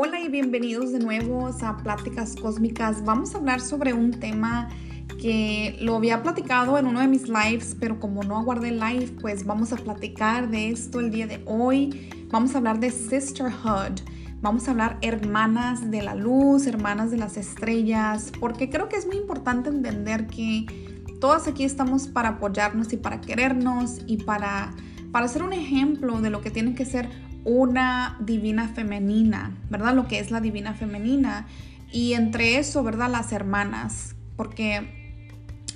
Hola y bienvenidos de nuevo a Pláticas Cósmicas. Vamos a hablar sobre un tema que lo había platicado en uno de mis lives, pero como no aguardé live, pues vamos a platicar de esto el día de hoy. Vamos a hablar de sisterhood. Vamos a hablar hermanas de la luz, hermanas de las estrellas, porque creo que es muy importante entender que todas aquí estamos para apoyarnos y para querernos y para, para ser un ejemplo de lo que tiene que ser una divina femenina, ¿verdad? Lo que es la divina femenina. Y entre eso, ¿verdad? Las hermanas, porque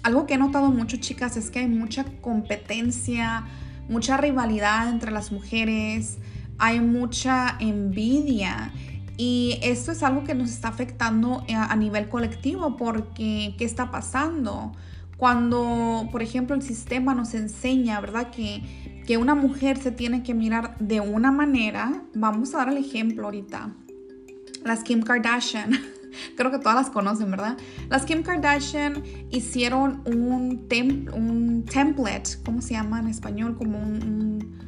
algo que he notado mucho, chicas, es que hay mucha competencia, mucha rivalidad entre las mujeres, hay mucha envidia. Y esto es algo que nos está afectando a nivel colectivo porque ¿qué está pasando? Cuando, por ejemplo, el sistema nos enseña, ¿verdad? Que que una mujer se tiene que mirar de una manera, vamos a dar el ejemplo ahorita. Las Kim Kardashian, creo que todas las conocen, ¿verdad? Las Kim Kardashian hicieron un, un template, ¿cómo se llama en español? Como un,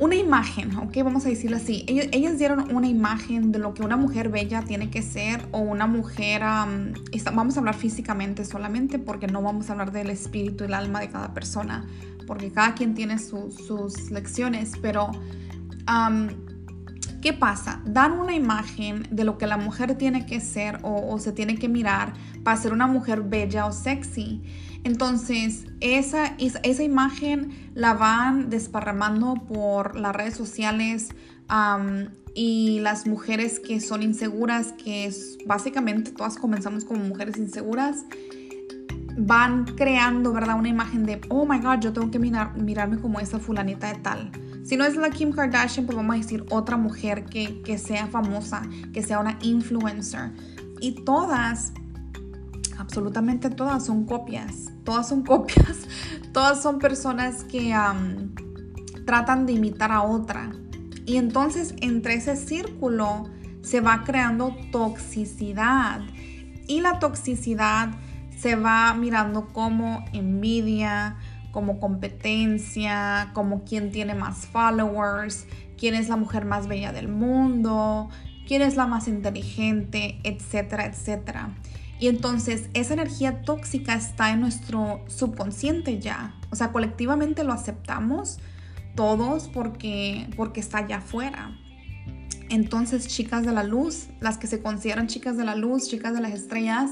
una imagen, ¿ok? Vamos a decirlo así. Ellas, dieron una imagen de lo que una mujer bella tiene que ser o una mujer, vamos a hablar físicamente solamente porque no vamos a hablar del espíritu y el alma de cada persona porque cada quien tiene sus lecciones, pero ¿qué pasa? Dan una imagen de lo que la mujer tiene que ser o, se tiene que mirar para ser una mujer bella o sexy. Entonces, esa, esa, imagen la van desparramando por las redes sociales y las mujeres que son inseguras, que básicamente todas comenzamos como mujeres inseguras, van creando, ¿verdad? Una imagen de, oh my God, yo tengo que mirar, mirarme como esa fulanita de tal. Si no es la Kim Kardashian, pues vamos a decir otra mujer que, que sea famosa, que sea una influencer. Y todas, absolutamente todas son copias. Todas son copias. Todas son personas que tratan de imitar a otra. Y entonces entre ese círculo se va creando toxicidad. Y la toxicidad se va mirando como envidia, como competencia, como quién tiene más followers, quién es la mujer más bella del mundo, quién es la más inteligente, etcétera, etcétera. Y entonces esa energía tóxica está en nuestro subconsciente ya. O sea, colectivamente lo aceptamos todos porque, porque está allá afuera. Entonces, chicas de la luz, las que se consideran chicas de la luz, chicas de las estrellas,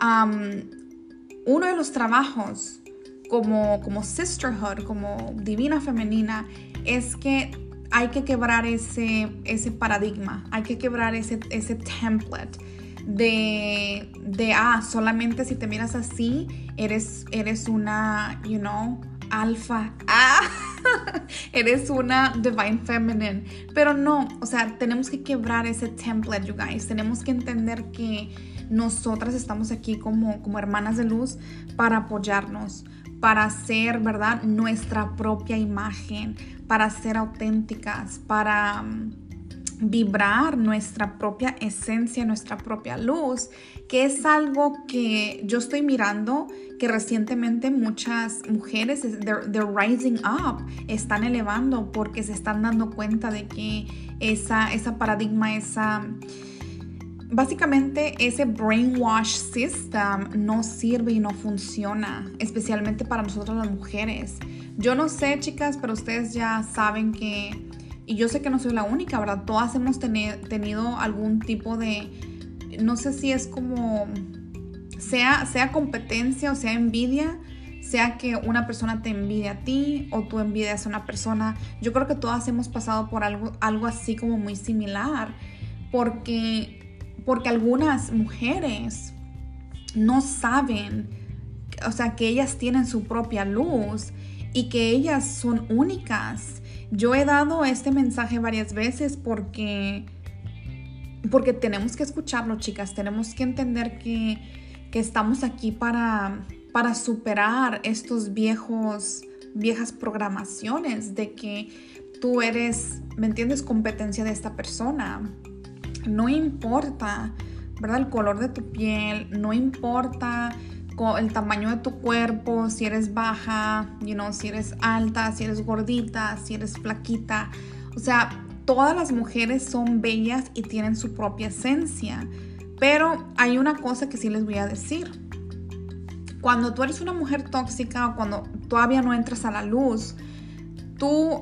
uno de los trabajos como, como sisterhood, como divina femenina, es que hay que quebrar ese, ese paradigma, hay que quebrar ese, ese template de, de, ah, solamente si te miras así, eres, eres una, you know, alfa. Ah, eres una divine feminine. Pero no, o sea, tenemos que quebrar ese template, you guys. Tenemos que entender que nosotras estamos aquí como, como hermanas de luz para apoyarnos, para ser, ¿verdad? Nuestra propia imagen, para ser auténticas, para mm, vibrar nuestra propia esencia, nuestra propia luz, que es algo que yo estoy mirando que recientemente muchas mujeres, they're, rising up, están elevando porque se están dando cuenta de que esa, esa paradigma, esa Básicamente ese brainwash system no sirve y no funciona, especialmente para nosotras las mujeres. Yo no sé, chicas, pero ustedes ya saben que, y yo sé que no soy la única, ¿verdad? Todas hemos tenido algún tipo de, no sé si es como, sea, sea competencia o sea envidia, sea que una persona te envidia a ti o tú envidias a una persona. Yo creo que todas hemos pasado por algo, algo así como muy similar, porque porque algunas mujeres no saben, o sea, que ellas tienen su propia luz y que ellas son únicas. Yo he dado este mensaje varias veces porque porque tenemos que escucharlo, chicas, tenemos que entender que, que estamos aquí para, para superar estos viejos, viejas programaciones de que tú eres, ¿me entiendes?, competencia de esta persona no importa, ¿verdad? El color de tu piel, no importa el tamaño de tu cuerpo, si eres baja, you know, si eres alta, si eres gordita, si eres flaquita. O sea, todas las mujeres son bellas y tienen su propia esencia. Pero hay una cosa que sí les voy a decir. Cuando tú eres una mujer tóxica o cuando todavía no entras a la luz, tú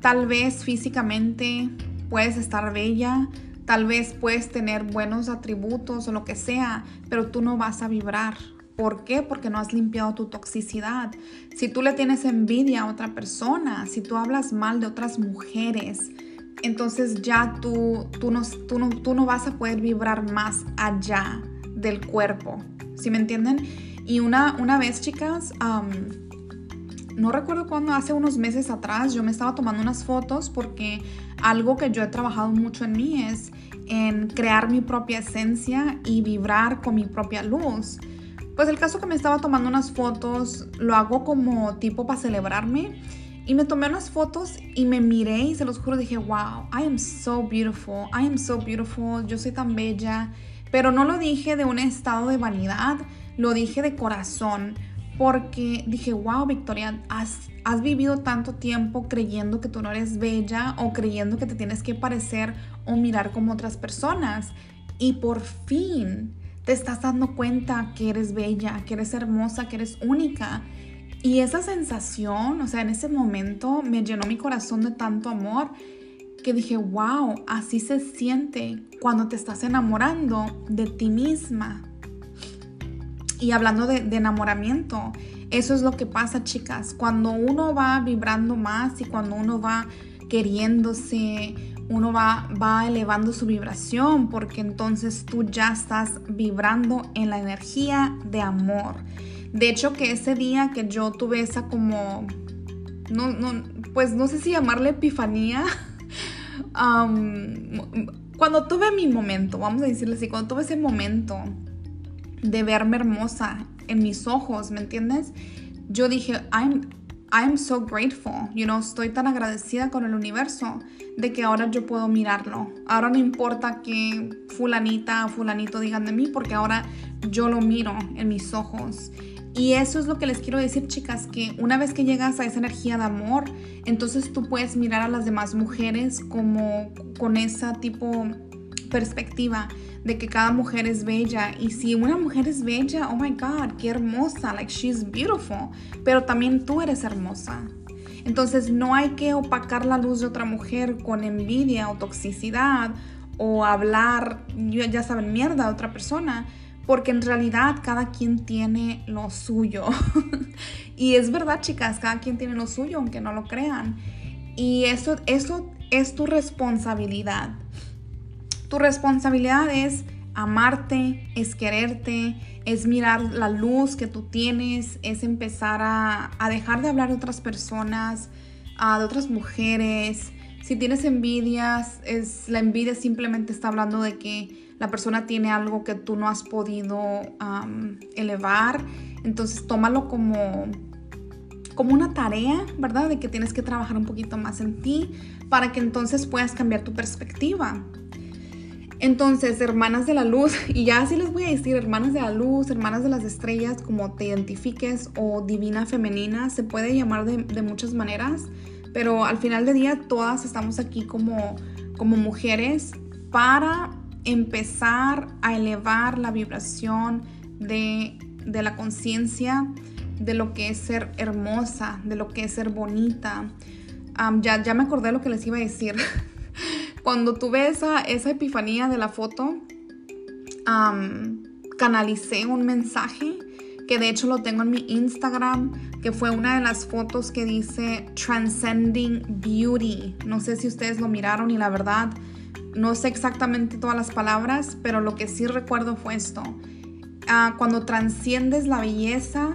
tal vez físicamente puedes estar bella, tal vez puedes tener buenos atributos o lo que sea, pero tú no vas a vibrar. ¿Por qué? Porque no has limpiado tu toxicidad. Si tú le tienes envidia a otra persona, si tú hablas mal de otras mujeres, entonces ya tú, tú, no, tú, no, tú no vas a poder vibrar más allá del cuerpo. ¿Sí me entienden? Y una, una vez, chicas, no recuerdo cuándo, hace unos meses atrás, yo me estaba tomando unas fotos porque algo que yo he trabajado mucho en mí es en crear mi propia esencia y vibrar con mi propia luz. Pues el caso que me estaba tomando unas fotos, lo hago como tipo para celebrarme y me tomé unas fotos y me miré y se los juro, dije, wow, I am so beautiful, I am so beautiful, yo soy tan bella. Pero no lo dije de un estado de vanidad, lo dije de corazón. Porque dije, wow, Victoria, has, has vivido tanto tiempo creyendo que tú no eres bella o creyendo que te tienes que parecer o mirar como otras personas. Y por fin te estás dando cuenta que eres bella, que eres hermosa, que eres única y esa sensación, o sea, en ese momento me llenó mi corazón de tanto amor que dije, wow, así se siente cuando te estás enamorando de ti misma. Y hablando de, enamoramiento, eso es lo que pasa, chicas. Cuando uno va vibrando más y cuando uno va queriéndose, uno va, va elevando su vibración, porque entonces tú ya estás vibrando en la energía de amor. De hecho, que ese día que yo tuve esa como, no, no, pues no sé si llamarle epifanía, cuando tuve mi momento, vamos a decirle así, cuando tuve ese momento de verme hermosa en mis ojos, ¿me entiendes? Yo dije, I'm, I'm so grateful, you know, estoy tan agradecida con el universo de que ahora yo puedo mirarlo. Ahora no importa que fulanita o fulanito digan de mí, porque ahora yo lo miro en mis ojos. Y eso es lo que les quiero decir, chicas, que una vez que llegas a esa energía de amor, entonces tú puedes mirar a las demás mujeres como con esa tipo perspectiva de que cada mujer es bella y si una mujer es bella, oh my god, qué hermosa, like she's beautiful, pero también tú eres hermosa. Entonces no hay que opacar la luz de otra mujer con envidia o toxicidad o hablar, ya saben, mierda de otra persona, porque en realidad cada quien tiene lo suyo. y es verdad, chicas, cada quien tiene lo suyo, aunque no lo crean. Y eso, eso es tu responsabilidad. Tu responsabilidad es amarte, es quererte, es mirar la luz que tú tienes, es empezar a, dejar de hablar de otras personas, de otras mujeres. Si tienes envidias, es, la envidia simplemente está hablando de que la persona tiene algo que tú no has podido elevar, entonces tómalo como, como una tarea, ¿verdad? De que tienes que trabajar un poquito más en ti para que entonces puedas cambiar tu perspectiva. Entonces, hermanas de la luz, y ya así les voy a decir, hermanas de la luz, hermanas de las estrellas, como te identifiques, o divina femenina, se puede llamar de, de muchas maneras, pero al final del día todas estamos aquí como, como mujeres para empezar a elevar la vibración de, la conciencia de lo que es ser hermosa, de lo que es ser bonita. ya, ya me acordé lo que les iba a decir. Cuando tuve esa, esa epifanía de la foto, canalicé un mensaje que de hecho lo tengo en mi Instagram, que fue una de las fotos que dice Transcending Beauty. No sé si ustedes lo miraron y la verdad no sé exactamente todas las palabras, pero lo que sí recuerdo fue esto. Ah, cuando transciendes la belleza,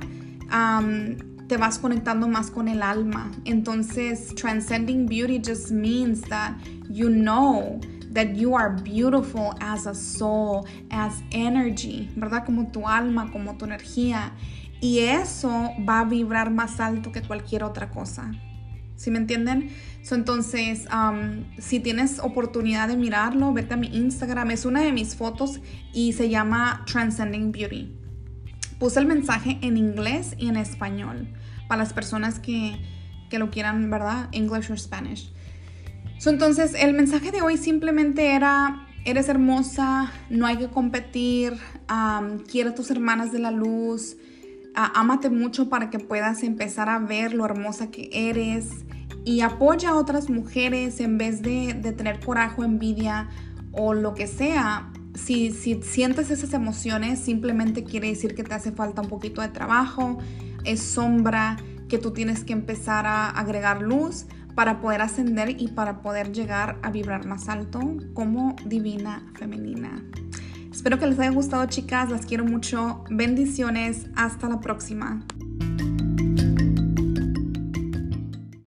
te vas conectando más con el alma. Entonces, transcending beauty just means that you know that you are beautiful as a soul, as energy, ¿verdad? Como tu alma, como tu energía. Y eso va a vibrar más alto que cualquier otra cosa. ¿Sí me entienden? entonces, si tienes oportunidad de mirarlo, vete a mi Instagram. Es una de mis fotos y se llama Transcending Beauty. Puse el mensaje en inglés y en español para las personas que, que lo quieran, ¿verdad? English o Spanish. entonces, el mensaje de hoy simplemente era, eres hermosa, no hay que competir, quiere a tus hermanas de la luz, ámate mucho para que puedas empezar a ver lo hermosa que eres y apoya a otras mujeres en vez de, tener coraje envidia o lo que sea. Si, si sientes esas emociones, simplemente quiere decir que te hace falta un poquito de trabajo, es sombra, que tú tienes que empezar a agregar luz para poder ascender y para poder llegar a vibrar más alto como divina femenina. Espero que les haya gustado chicas, las quiero mucho, bendiciones, hasta la próxima.